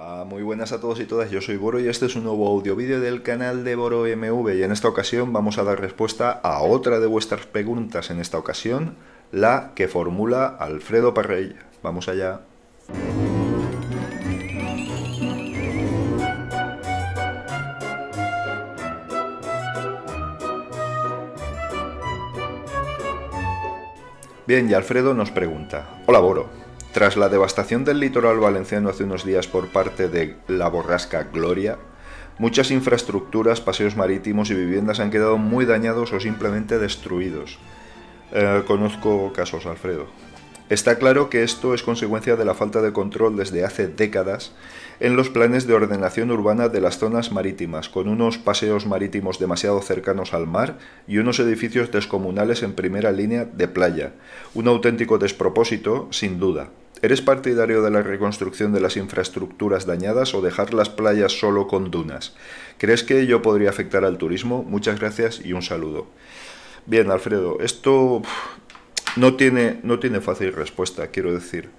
Muy buenas a todos y todas, yo soy Boro y este es un nuevo audio vídeo del canal de Boro MV y en esta ocasión vamos a dar respuesta a otra de vuestras preguntas, en esta ocasión la que formula Alfredo Parrell. Vamos allá. Bien, y Alfredo nos pregunta, Hola Boro, tras la devastación del litoral valenciano hace unos días por parte de la borrasca Gloria, muchas infraestructuras, paseos marítimos y viviendas han quedado muy dañados o simplemente destruidos. Eh, conozco casos, Alfredo. Está claro que esto es consecuencia de la falta de control desde hace décadas en los planes de ordenación urbana de las zonas marítimas, con unos paseos marítimos demasiado cercanos al mar y unos edificios descomunales en primera línea de playa. Un auténtico despropósito, sin duda. ¿Eres partidario de la reconstrucción de las infraestructuras dañadas o dejar las playas solo con dunas? ¿Crees que ello podría afectar al turismo? Muchas gracias y un saludo. Bien, Alfredo, esto no tiene, no tiene fácil respuesta, quiero decir.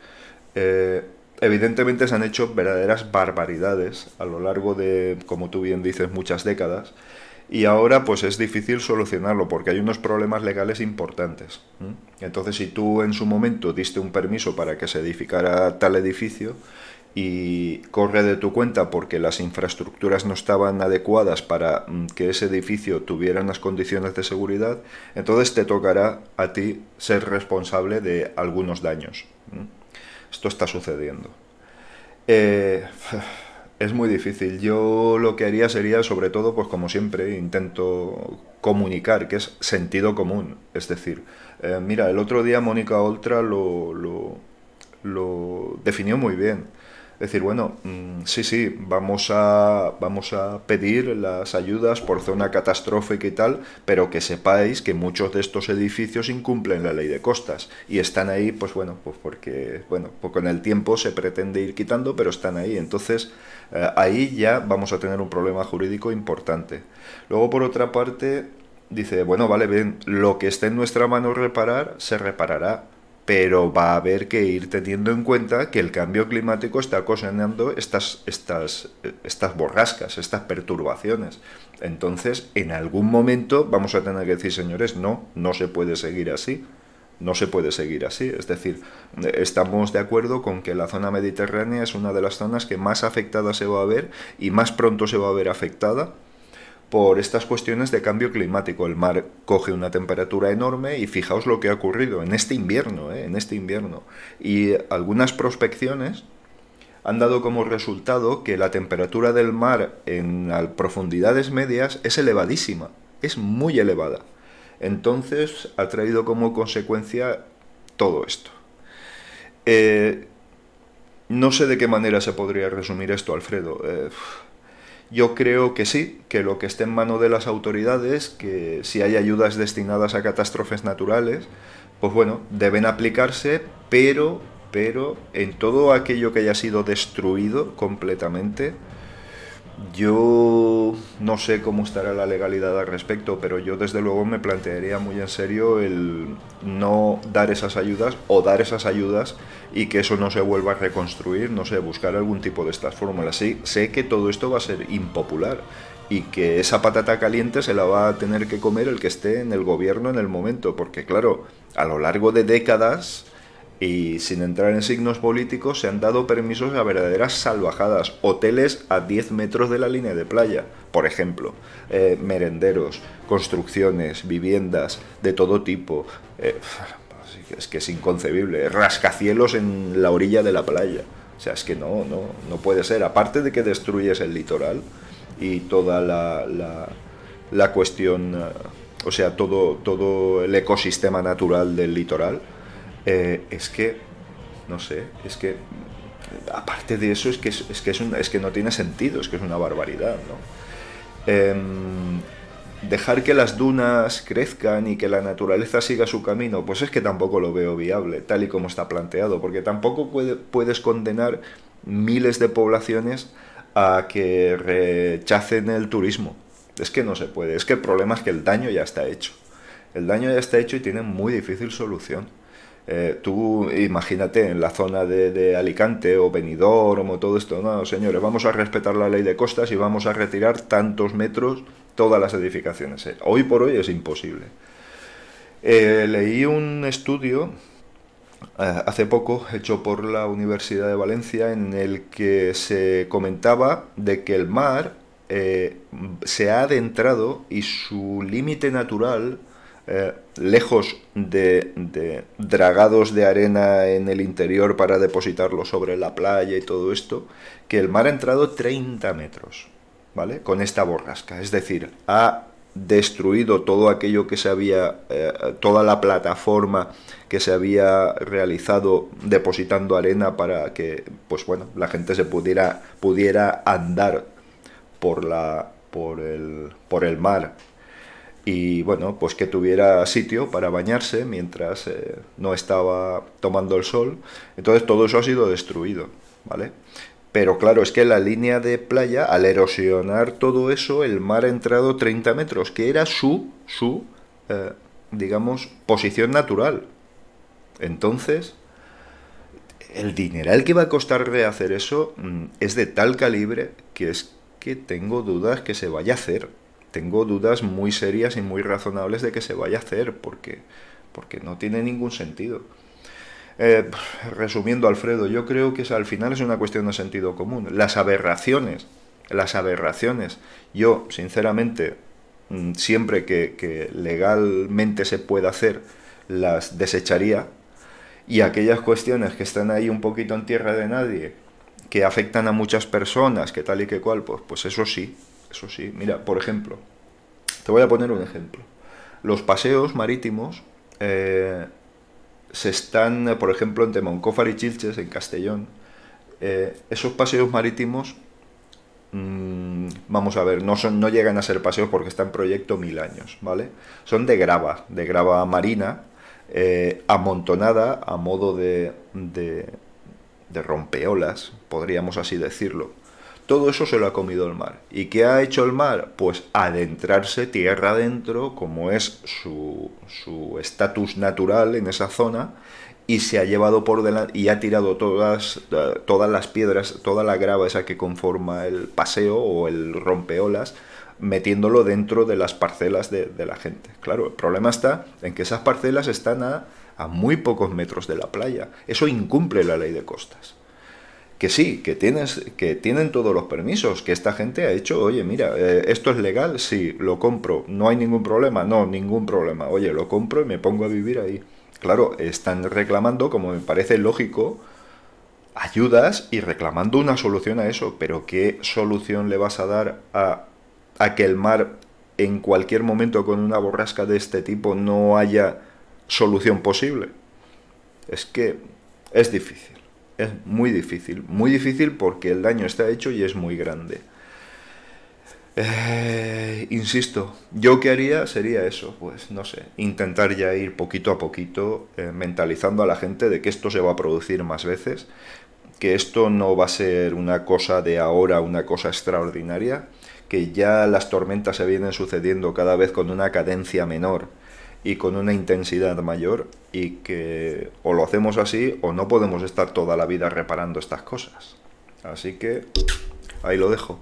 Eh, evidentemente se han hecho verdaderas barbaridades a lo largo de, como tú bien dices, muchas décadas. Y ahora pues es difícil solucionarlo porque hay unos problemas legales importantes. Entonces si tú en su momento diste un permiso para que se edificara tal edificio y corre de tu cuenta porque las infraestructuras no estaban adecuadas para mm, que ese edificio tuviera unas condiciones de seguridad, entonces te tocará a ti ser responsable de algunos daños. Esto está sucediendo. Eh, es muy difícil. Yo lo que haría sería, sobre todo, pues como siempre, intento comunicar, que es sentido común. Es decir, eh, mira, el otro día Mónica Oltra lo, lo, lo definió muy bien decir, bueno, mm, sí, sí, vamos a, vamos a pedir las ayudas por zona catastrófica y tal, pero que sepáis que muchos de estos edificios incumplen la ley de costas y están ahí, pues bueno, pues porque, bueno, pues con el tiempo se pretende ir quitando, pero están ahí. Entonces, ahí ya vamos a tener un problema jurídico importante. Luego, por otra parte, dice, bueno, vale, bien, lo que esté en nuestra mano reparar, se reparará pero va a haber que ir teniendo en cuenta que el cambio climático está ocasionando estas, estas, estas borrascas, estas perturbaciones. Entonces, en algún momento vamos a tener que decir, señores, no, no se puede seguir así. No se puede seguir así. Es decir, estamos de acuerdo con que la zona mediterránea es una de las zonas que más afectada se va a ver y más pronto se va a ver afectada por estas cuestiones de cambio climático. El mar coge una temperatura enorme y fijaos lo que ha ocurrido en este invierno, ¿eh? en este invierno. Y algunas prospecciones han dado como resultado que la temperatura del mar en profundidades medias es elevadísima, es muy elevada. Entonces ha traído como consecuencia todo esto. Eh, no sé de qué manera se podría resumir esto, Alfredo. Eh, yo creo que sí, que lo que esté en mano de las autoridades, que si hay ayudas destinadas a catástrofes naturales, pues bueno, deben aplicarse, pero, pero en todo aquello que haya sido destruido completamente, yo no sé cómo estará la legalidad al respecto, pero yo desde luego me plantearía muy en serio el no dar esas ayudas o dar esas ayudas y que eso no se vuelva a reconstruir, no sé, buscar algún tipo de estas fórmulas. Sí, sé que todo esto va a ser impopular y que esa patata caliente se la va a tener que comer el que esté en el gobierno en el momento, porque claro, a lo largo de décadas y sin entrar en signos políticos se han dado permisos a verdaderas salvajadas, hoteles a 10 metros de la línea de playa, por ejemplo, eh, merenderos, construcciones, viviendas de todo tipo. Eh, es que es inconcebible, rascacielos en la orilla de la playa. O sea, es que no, no, no puede ser. Aparte de que destruyes el litoral y toda la, la, la cuestión, eh, o sea, todo, todo el ecosistema natural del litoral, eh, es que, no sé, es que, aparte de eso, es que, es, que, es, es que no tiene sentido, es que es una barbaridad, ¿no? Em, dejar que las dunas crezcan y que la naturaleza siga su camino, pues es que tampoco lo veo viable, tal y como está planteado, porque tampoco puedes condenar miles de poblaciones a que rechacen el turismo. Es que no se puede, es que el problema es que el daño ya está hecho. El daño ya está hecho y tiene muy difícil solución. Eh, tú imagínate en la zona de, Alicante o Benidorm o todo esto, no, señores, vamos a respetar la ley de costas y vamos a retirar tantos metros todas las edificaciones. Eh, hoy por hoy es imposible. Eh, leí un estudio hace poco hecho por la Universidad de Valencia en el que se comentaba de que el mar se ha adentrado y su límite natural eh, lejos de, dragados de arena en el interior para depositarlo sobre la playa y todo esto, que el mar ha entrado 30 metros, ¿vale? Con esta borrasca. Es decir, ha destruido todo aquello que se había, eh, toda la plataforma que se había realizado depositando arena para que, pues bueno, la gente se pudiera, pudiera andar por la, por el, por el mar y bueno, pues que tuviera sitio para bañarse mientras eh, no estaba tomando el sol. Entonces todo eso ha sido destruido, ¿vale? Pero claro, es que la línea de playa, al erosionar todo eso, el mar ha entrado 30 metros, que era su, su, eh, digamos, posición natural. Entonces, el dineral que va a costar rehacer eso mm, es de tal calibre que es que tengo dudas que se vaya a hacer tengo dudas muy serias y muy razonables de que se vaya a hacer, porque, porque no tiene ningún sentido. Eh, resumiendo, Alfredo, yo creo que al final es una cuestión de sentido común. Las aberraciones, las aberraciones, yo, sinceramente, mm, siempre que, que legalmente se pueda hacer, las desecharía. Y aquellas cuestiones que están ahí un poquito en tierra de nadie, que afectan a muchas personas, que tal y que cual, pues, pues eso sí, eso sí, mira, por ejemplo, te voy a poner un ejemplo. Los paseos marítimos eh, se están, por ejemplo, entre Moncófar y Chilches, en Castellón. Eh, esos paseos marítimos, mm, vamos a ver, no, son, no llegan a ser paseos porque está en proyecto mil años, ¿vale? Son de grava, de grava marina, eh, amontonada a modo de, de, de rompeolas, podríamos así decirlo. Todo eso se lo ha comido el mar. ¿Y qué ha hecho el mar? Pues adentrarse tierra adentro, como es su estatus natural en esa zona, y se ha llevado por delante y ha tirado todas, todas las piedras, toda la grava esa que conforma el paseo o el rompeolas, metiéndolo dentro de las parcelas de, la gente. Claro, el problema está en que esas parcelas están a muy pocos metros de la playa. Eso incumple la ley de costas que sí, que, tienes, que tienen todos los permisos, que esta gente ha hecho, oye, mira, eh, esto es legal, sí, lo compro, no hay ningún problema, no, ningún problema, oye, lo compro y me pongo a vivir ahí. Claro, están reclamando, como me parece lógico, ayudas y reclamando una solución a eso, pero ¿qué solución le vas a dar a, a que el mar en cualquier momento con una borrasca de este tipo no haya solución posible? Es que es difícil es muy difícil, muy difícil porque el daño está hecho y es muy grande. Eh, insisto, yo que haría sería eso, pues no sé, intentar ya ir poquito a poquito eh, mentalizando a la gente de que esto se va a producir más veces, que esto no va a ser una cosa de ahora, una cosa extraordinaria, que ya las tormentas se vienen sucediendo cada vez con una cadencia menor y con una intensidad mayor y que o lo hacemos así o no podemos estar toda la vida reparando estas cosas. Así que ahí lo dejo.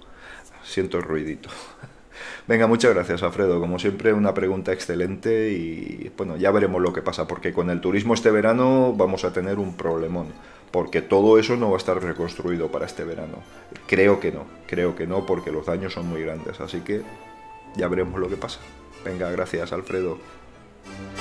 Siento el ruidito. Venga, muchas gracias Alfredo. Como siempre, una pregunta excelente y bueno, ya veremos lo que pasa, porque con el turismo este verano vamos a tener un problemón, porque todo eso no va a estar reconstruido para este verano. Creo que no, creo que no, porque los daños son muy grandes, así que ya veremos lo que pasa. Venga, gracias Alfredo. Thank you.